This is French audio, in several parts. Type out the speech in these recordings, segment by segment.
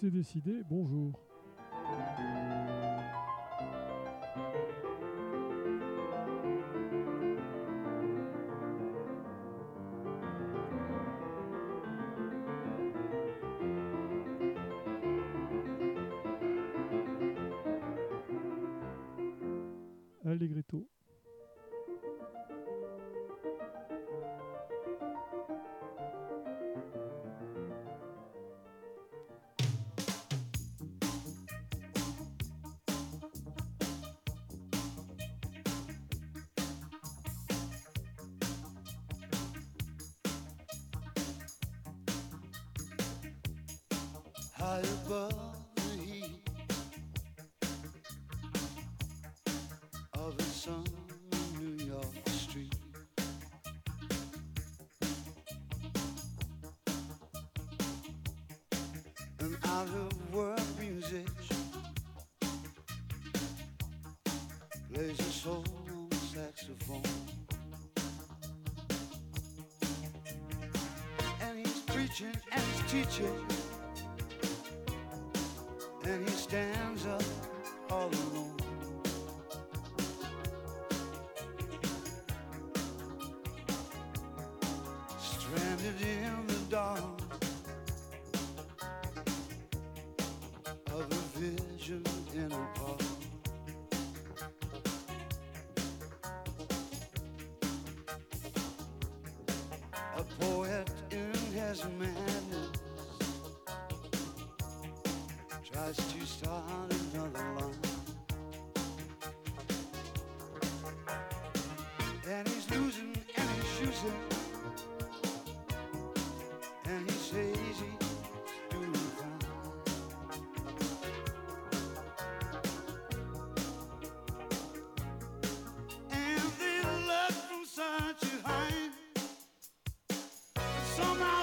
C'est décidé, bonjour. a poet in his madness tries to stop. Somebody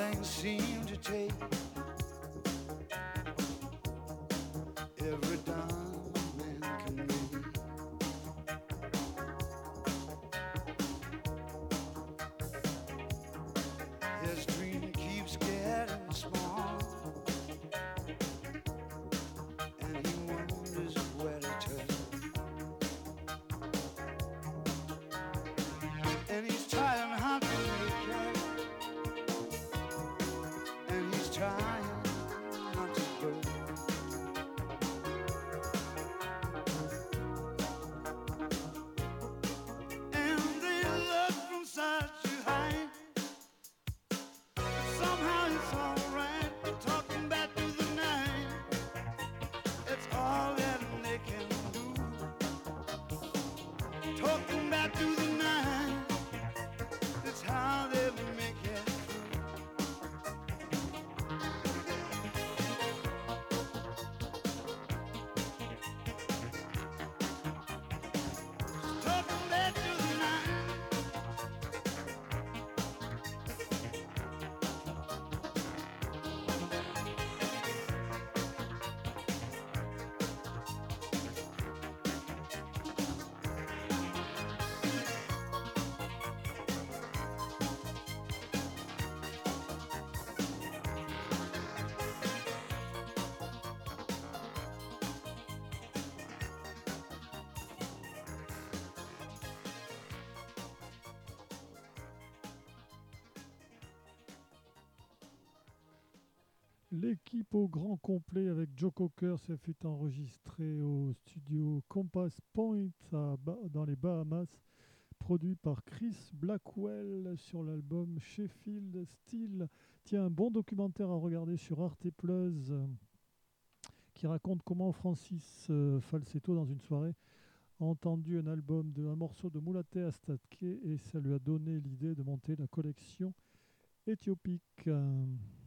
Things seem to take L'équipe au grand complet avec Joe Cocker, ça fut enregistré au studio Compass Point dans les Bahamas, produit par Chris Blackwell sur l'album Sheffield Steel. Tiens, un bon documentaire à regarder sur Arte Plus euh, qui raconte comment Francis euh, Falsetto, dans une soirée, a entendu un album, de, un morceau de Moulaté Astatke et ça lui a donné l'idée de monter la collection éthiopique.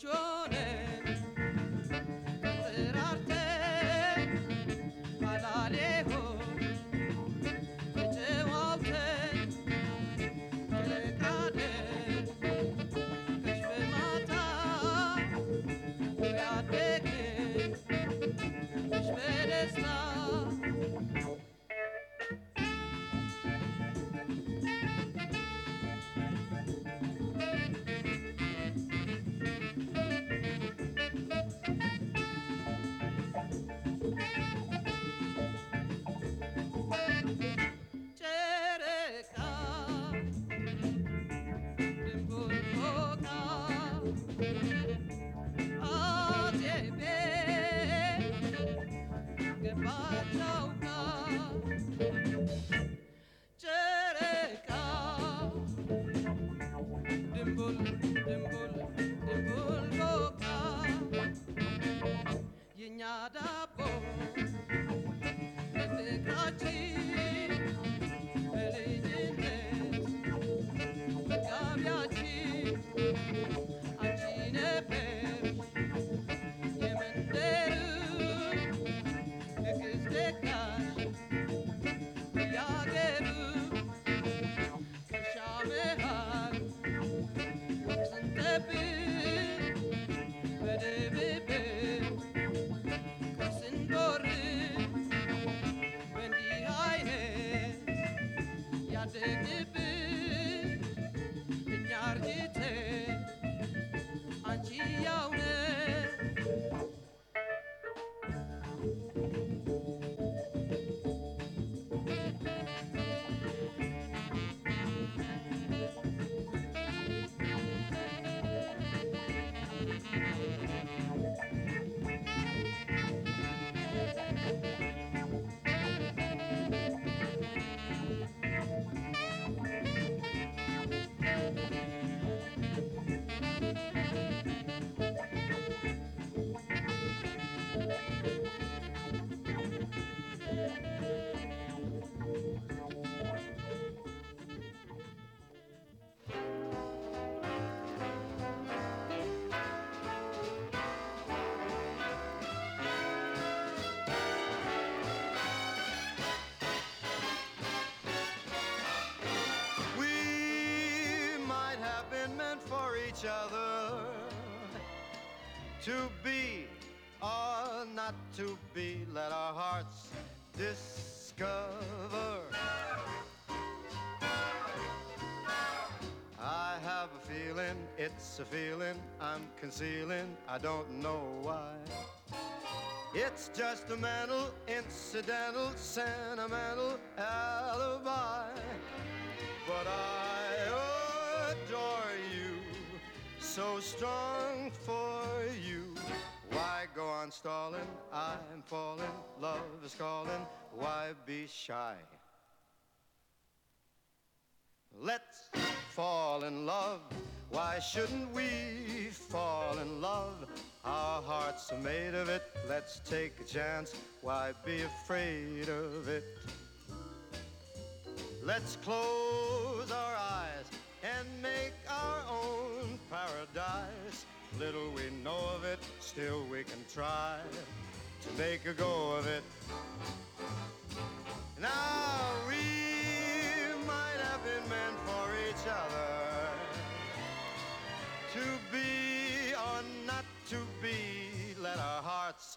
Joe. Each other to be or not to be. Let our hearts discover. I have a feeling, it's a feeling I'm concealing. I don't know why. It's just a mental, incidental, sentimental alibi. But I so strong for you. Why go on stalling? I'm falling, love is calling. Why be shy? Let's fall in love. Why shouldn't we fall in love? Our hearts are made of it. Let's take a chance. Why be afraid of it? Let's close our eyes and make our own paradise. Little we know of it, still we can try to make a go of it. Now we might have been meant for each other to be or not to be. Let our hearts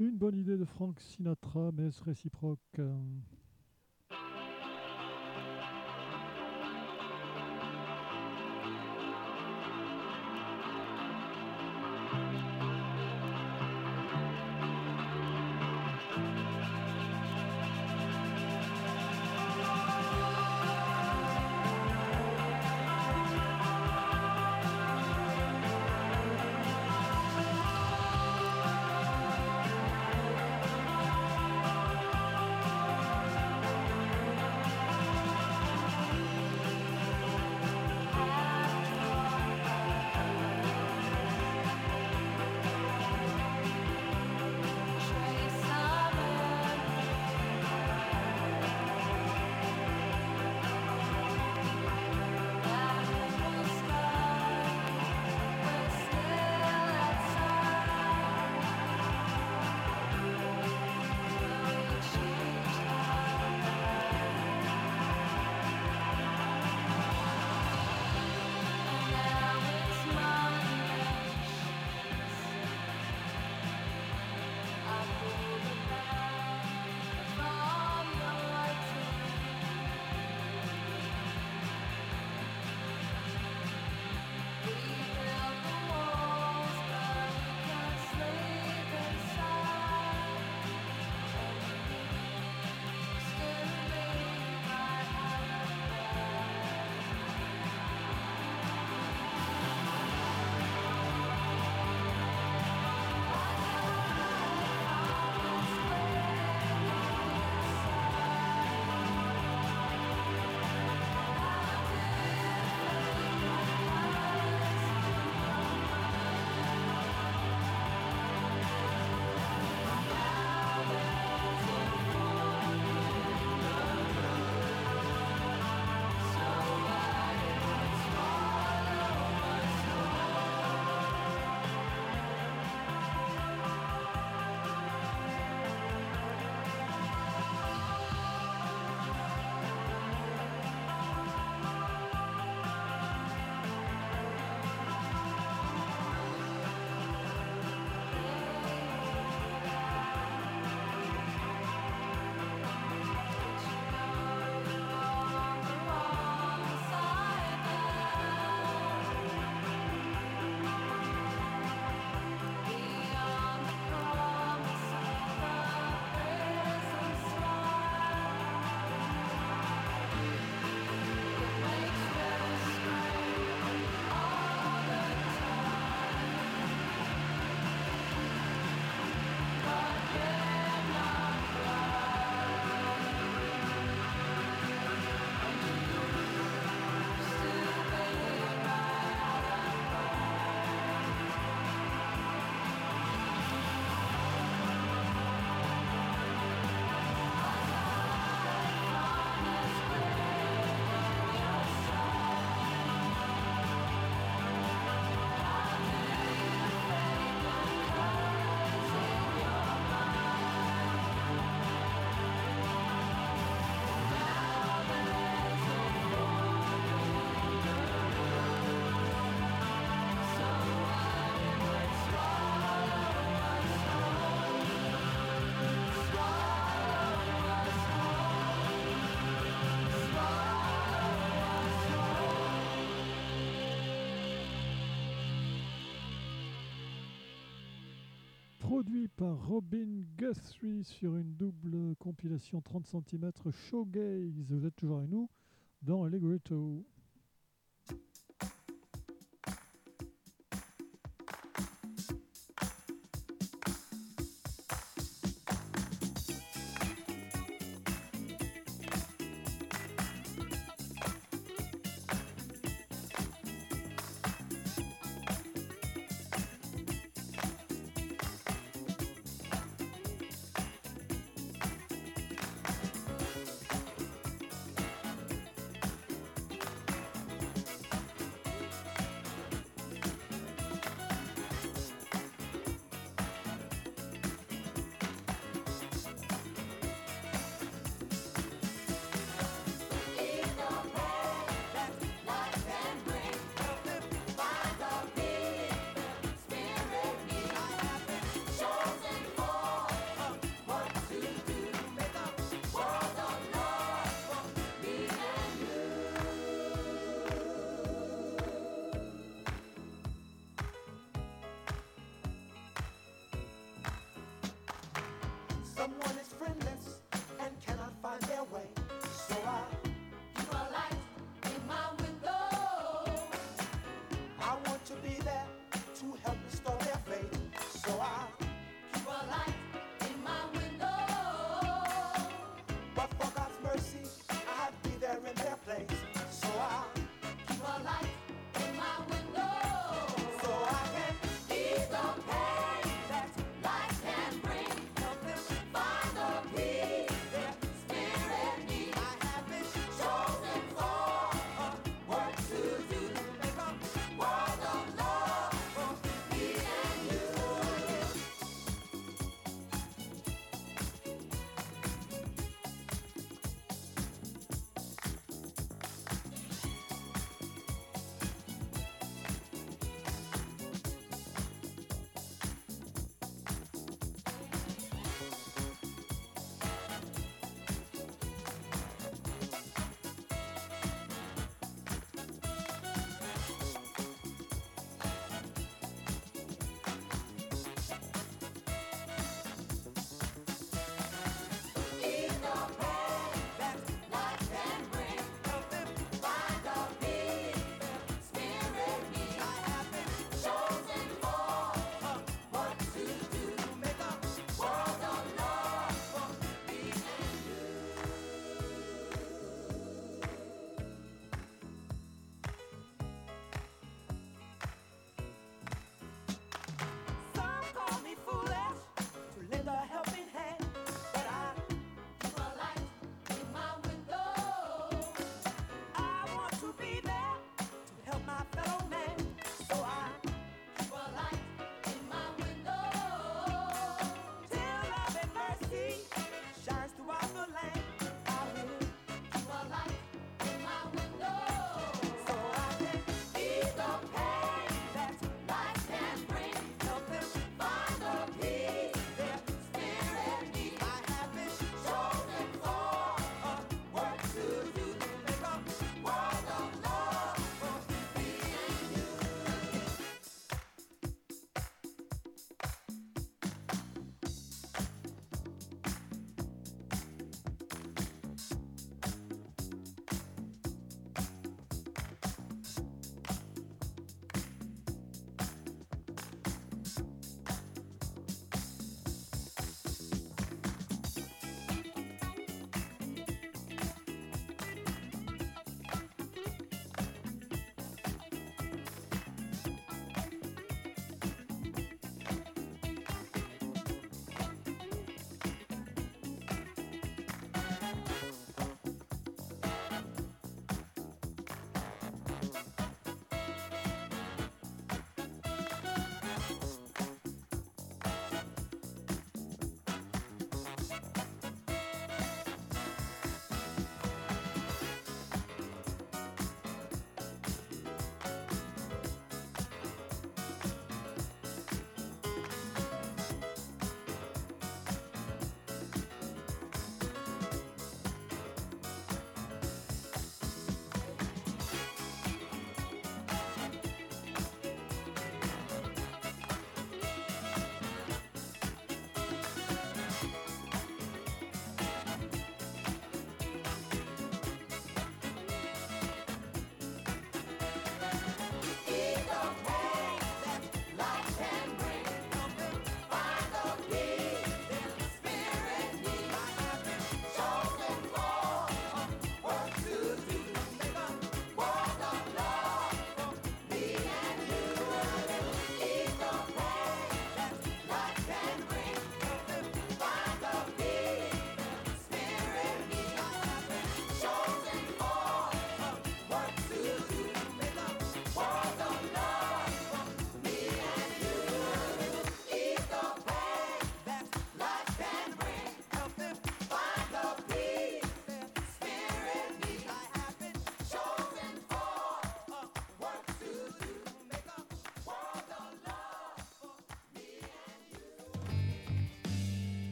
Une bonne idée de Frank Sinatra, mais est-ce réciproque par Robin Guthrie sur une double compilation 30 cm Showgaze. Vous êtes toujours avec nous dans Allegretto.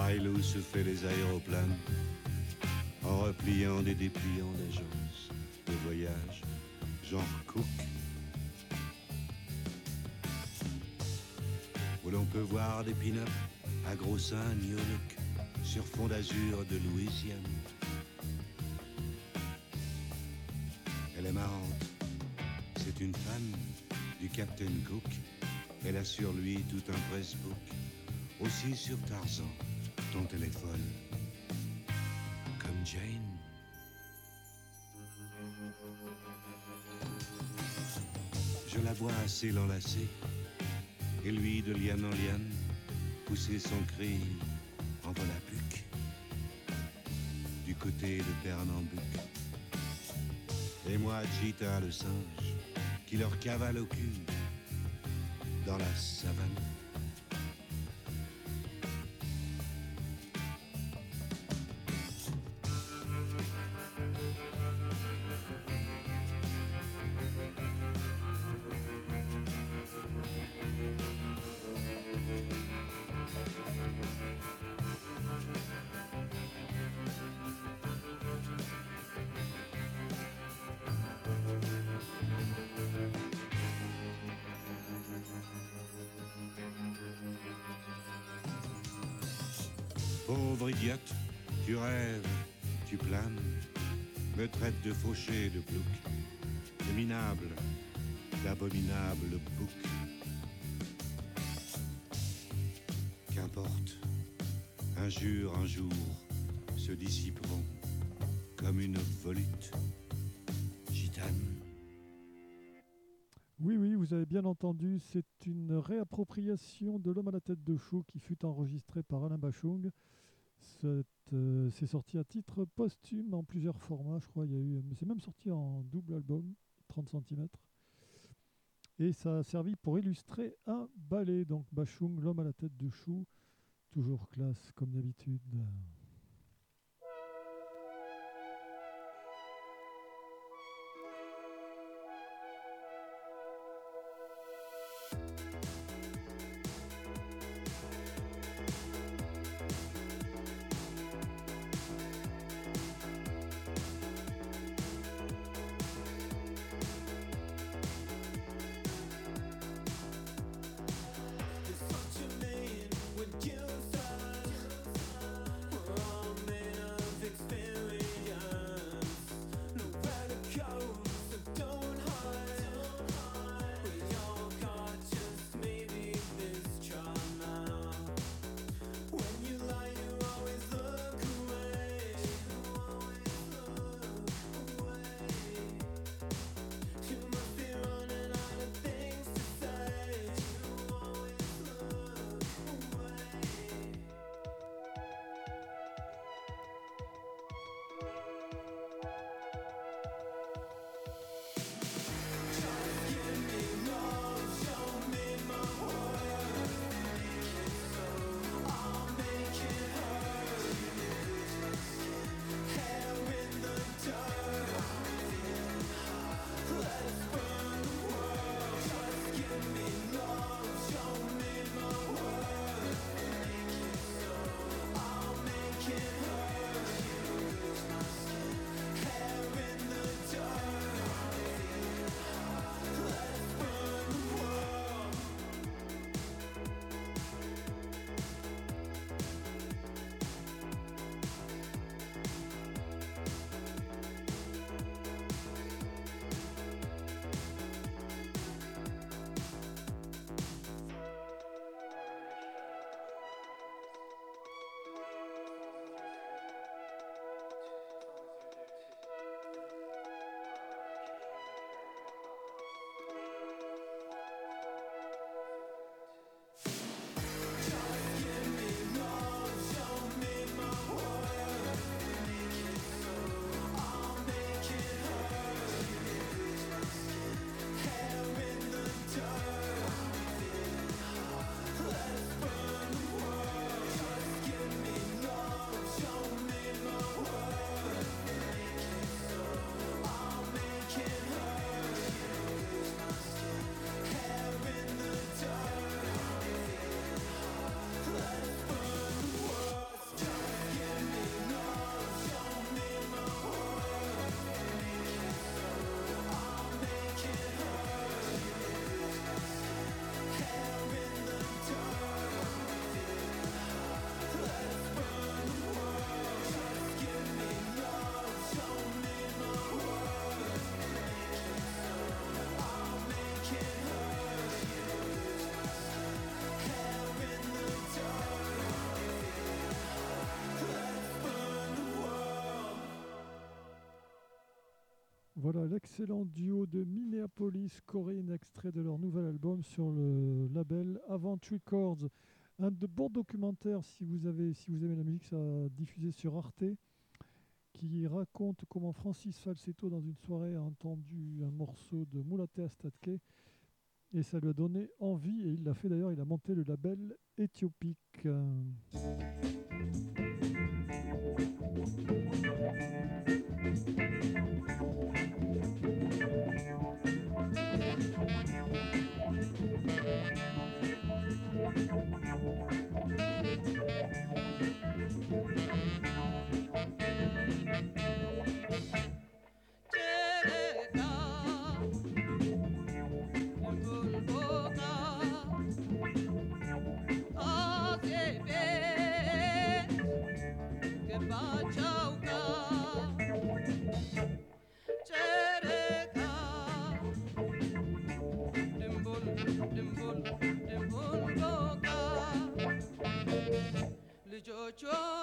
Rail se fait les aéroplanes, en repliant des dépliants d'agences de voyage, genre Cook. Où l'on peut voir des pin à gros seins New sur fond d'azur de Louisiane. Elle est marrante. C'est une fan du Captain Cook. Elle a sur lui tout un pressbook. Aussi sur Tarzan, ton téléphone. Comme Jane. Je la vois assez l'enlacer. Et lui, de liane en liane, pousser son cri en volapuc. Du côté de Pernambuc. Et moi, Cheetah, le singe, qui leur cavale au cul dans la savane. Vous avez bien entendu, c'est une réappropriation de L'homme à la tête de chou qui fut enregistré par Alain Bachung. C'est euh, c'est sorti à titre posthume en plusieurs formats, je crois. Il y a eu, mais c'est même sorti en double album, 30 cm. Et ça a servi pour illustrer un ballet. Donc Bachung, L'homme à la tête de chou, toujours classe comme d'habitude. L'excellent duo de Minneapolis, Corinne, extrait de leur nouvel album sur le label Avant Records. Un de bons documentaires, si vous, avez, si vous aimez la musique, ça a diffusé sur Arte, qui raconte comment Francis Falsetto, dans une soirée, a entendu un morceau de Moulaté Astatke, et ça lui a donné envie, et il l'a fait d'ailleurs, il a monté le label Éthiopique. control.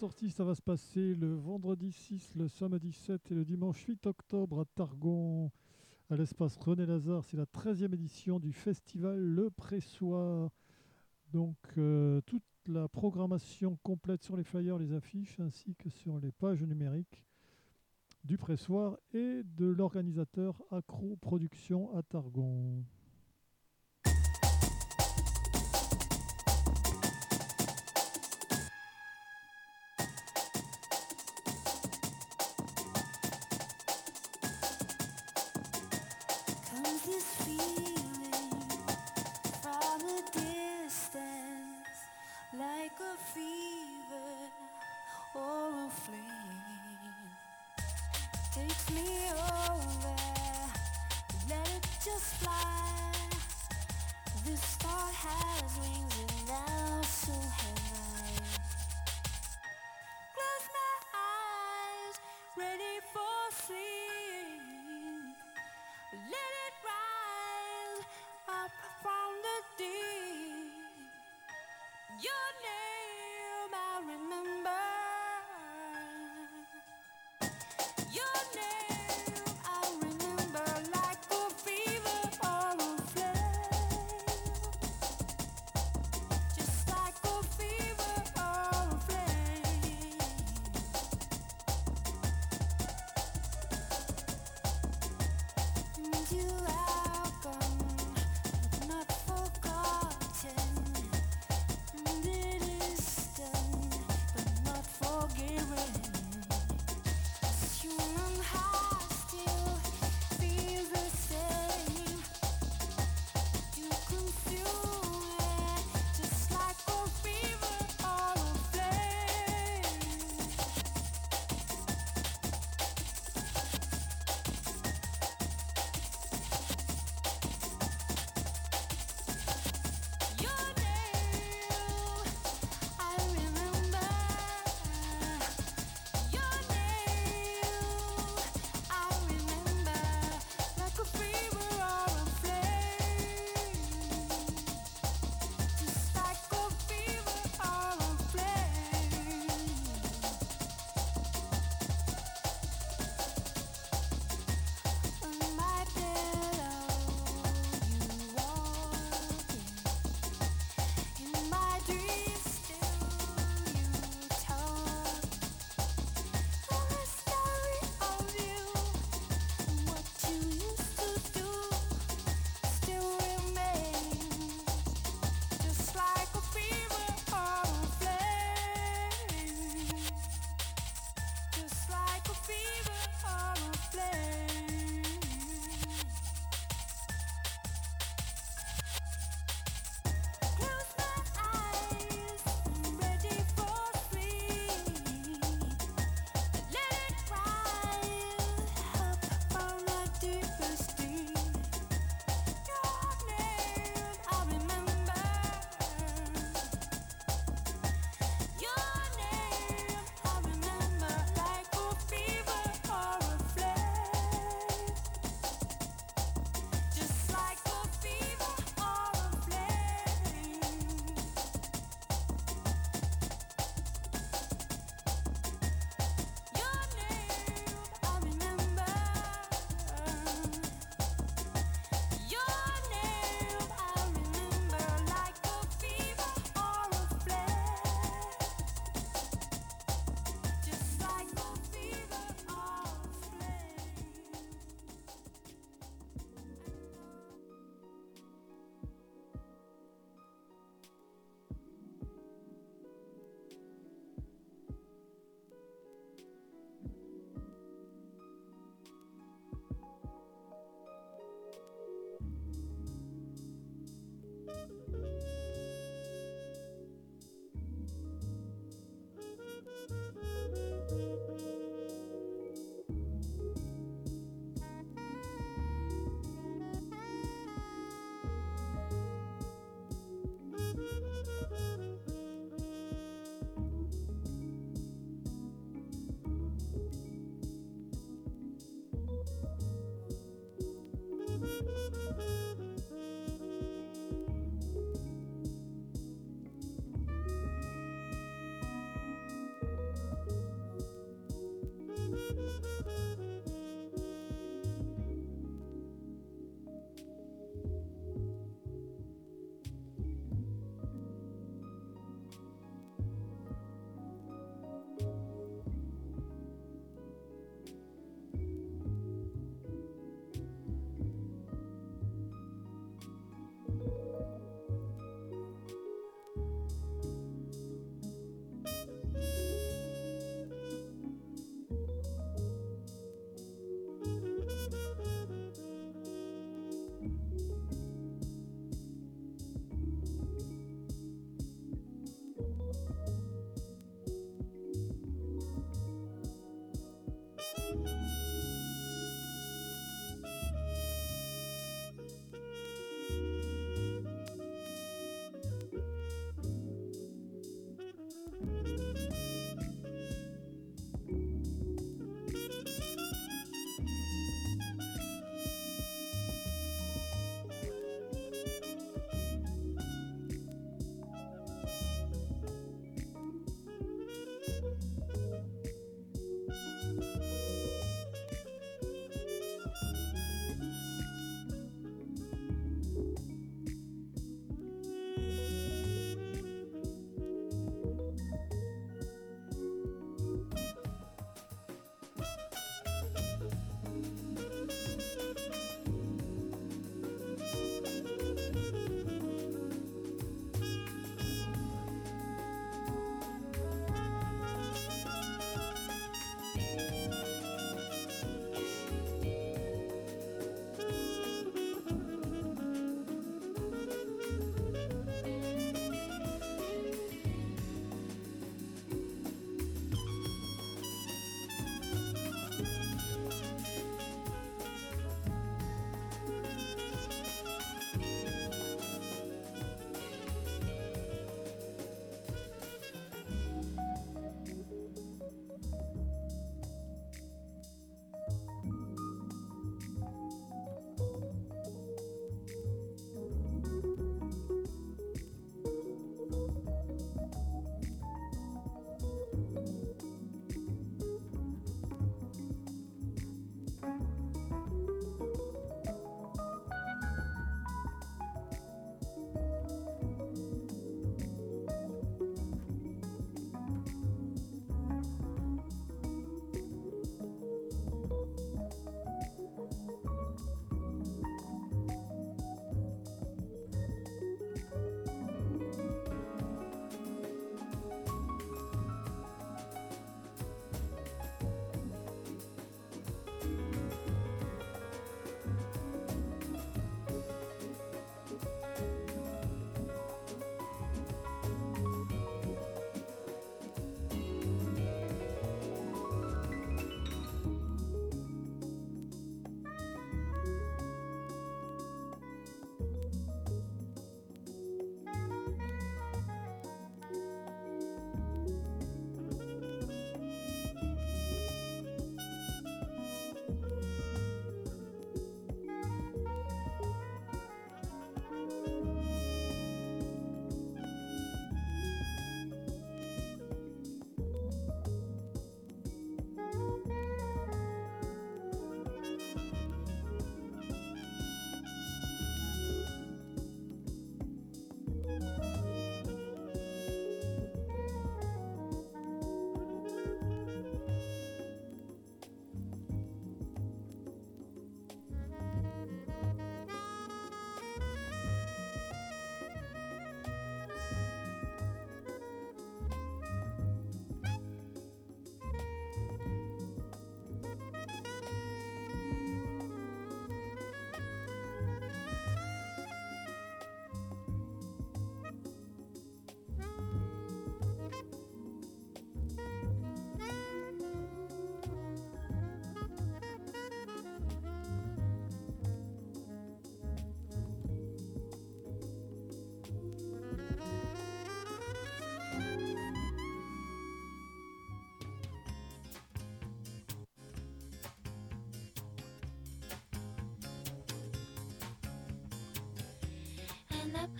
Sortie, ça va se passer le vendredi 6, le samedi 7 et le dimanche 8 octobre à Targon, à l'espace René Lazare. C'est la 13e édition du festival Le Pressoir. Donc, euh, toute la programmation complète sur les flyers, les affiches, ainsi que sur les pages numériques du pressoir et de l'organisateur Acro Production à Targon.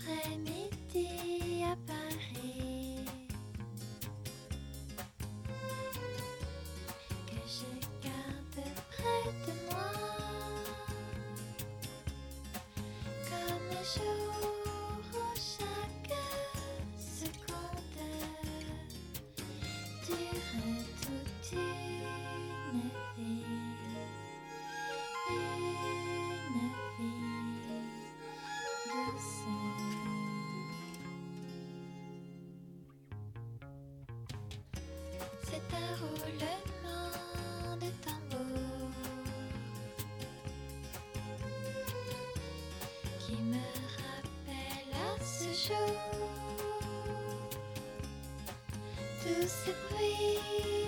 play me show to simply.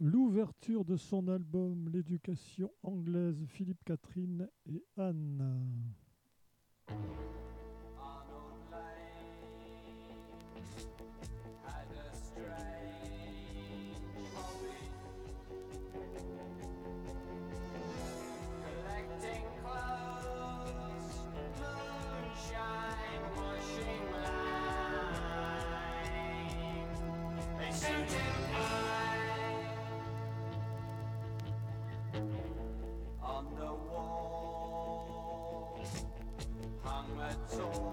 L'ouverture de son album L'éducation anglaise, Philippe Catherine et Anne. So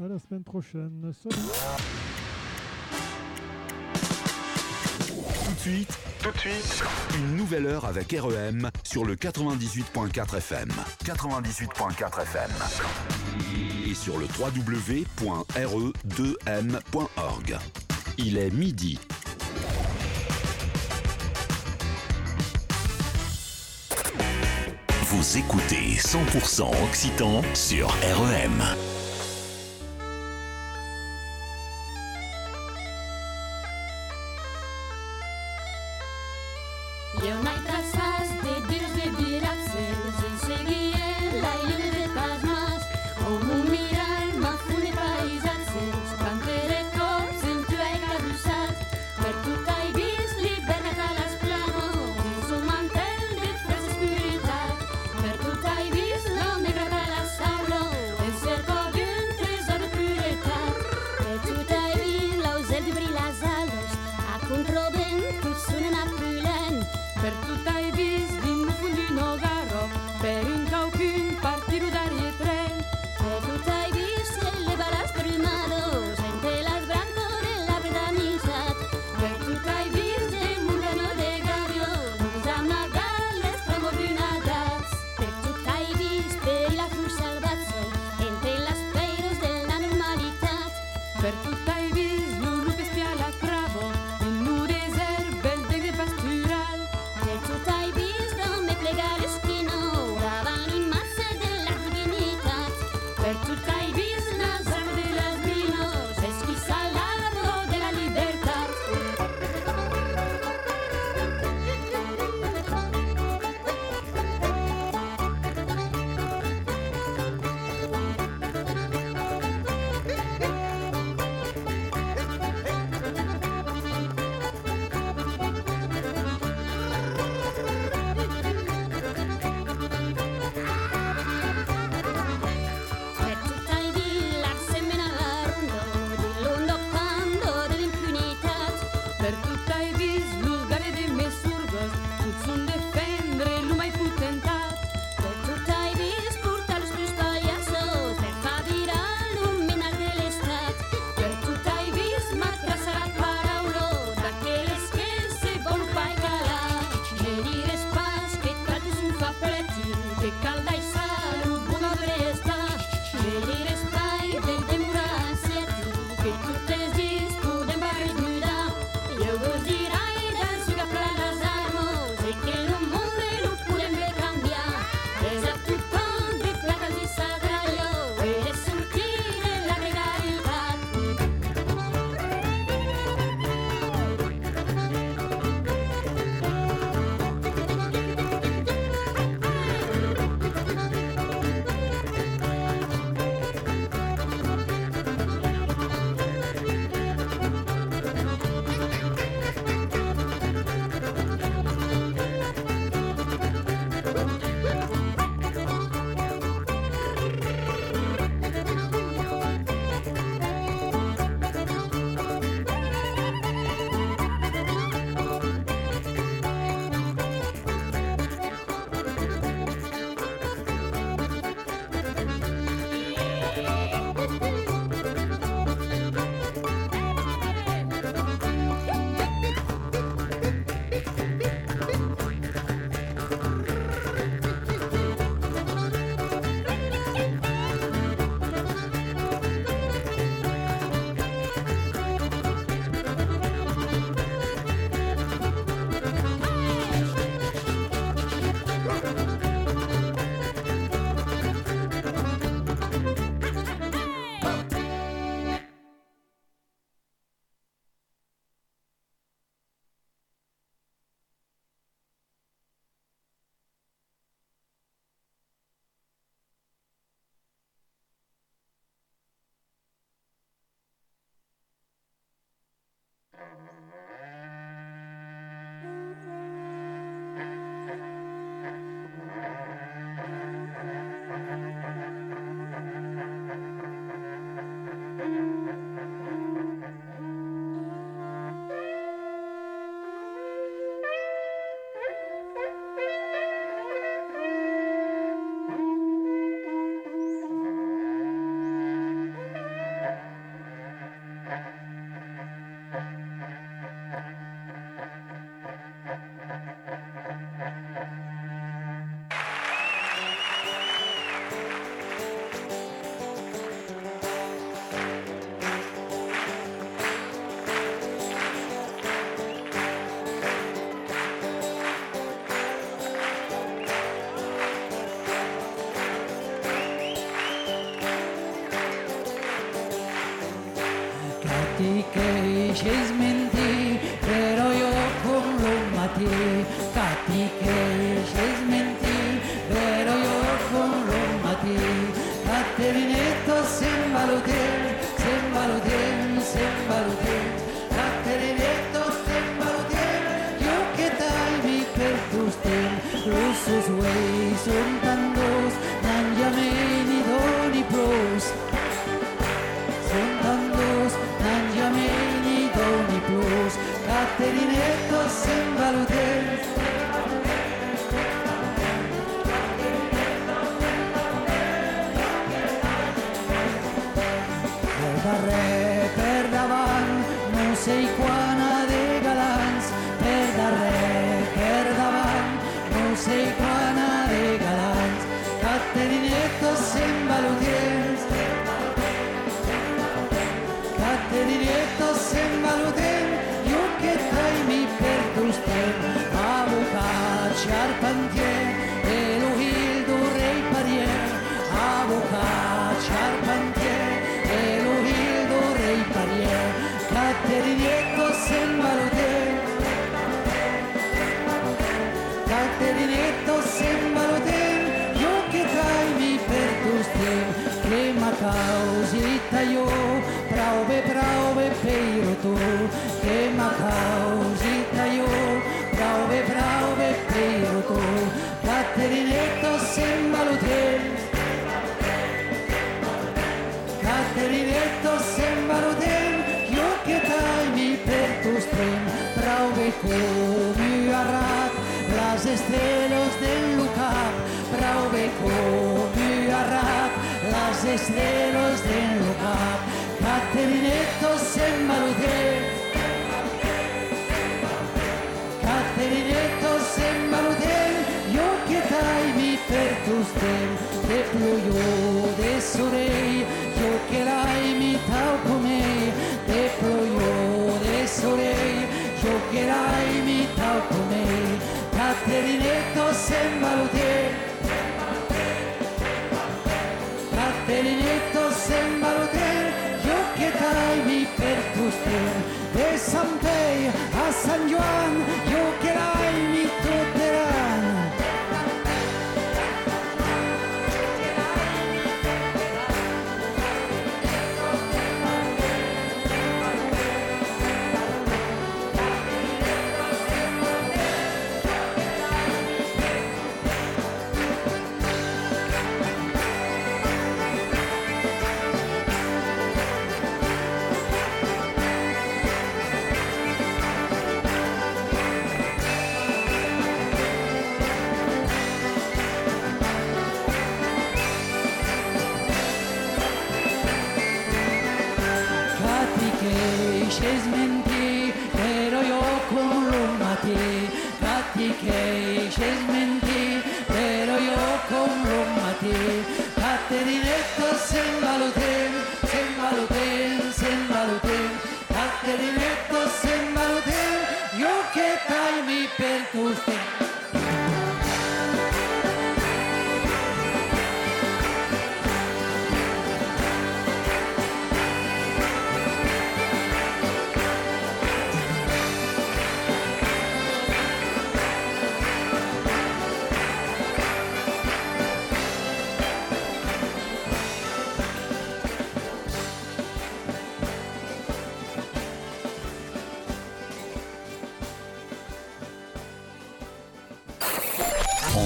À la semaine prochaine. Salut. Tout de suite, tout de suite, une nouvelle heure avec REM sur le 98.4 FM. 98.4 FM. Et sur le www.re2m.org. Il est midi. Vous écoutez 100% Occitan sur REM. komi að rat Lazest velos del lugar. Brau be komi a rat Lazest velos del à San Juan,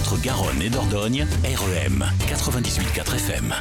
entre Garonne et Dordogne, REM 98.4 FM.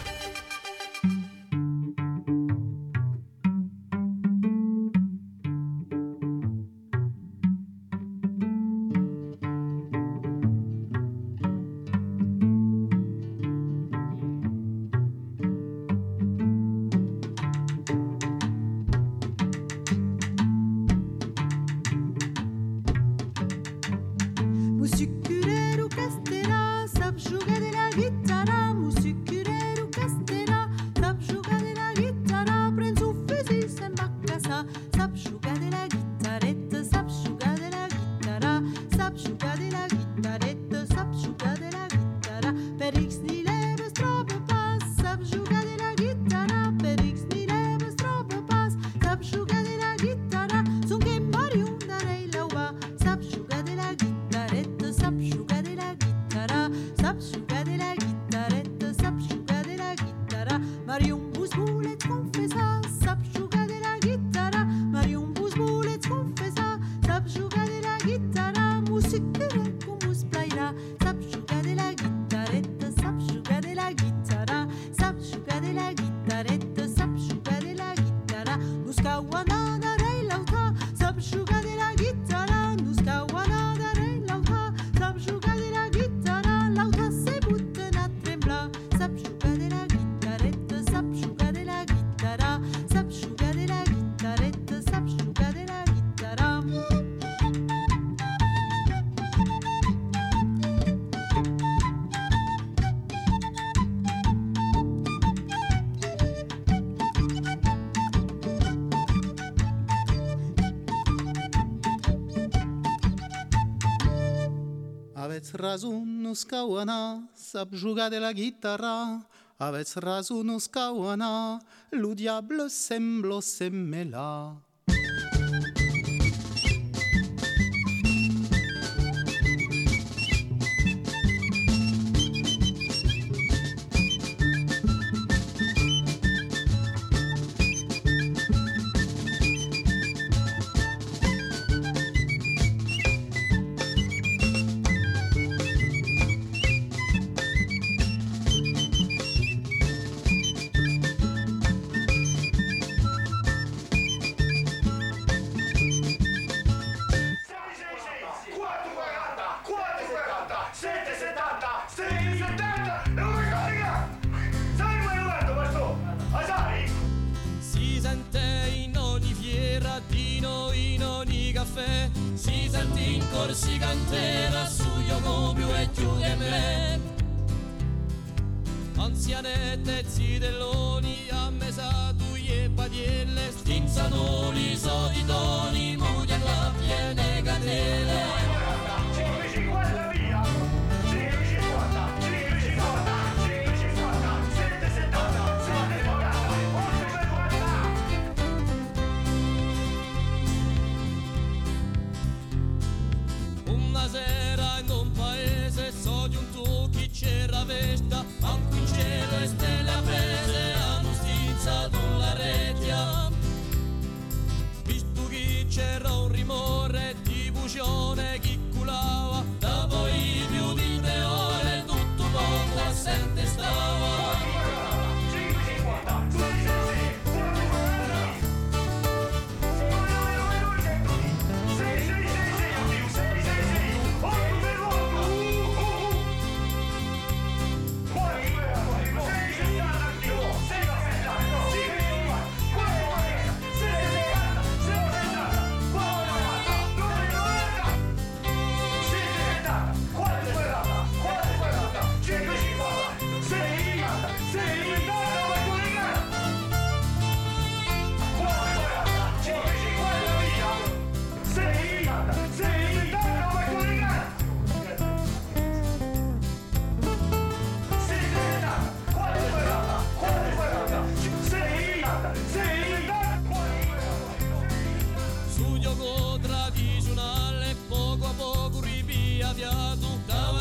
scawana, sap jugar de la guitarra, avets raso no scawana, lo diable semblo semmela.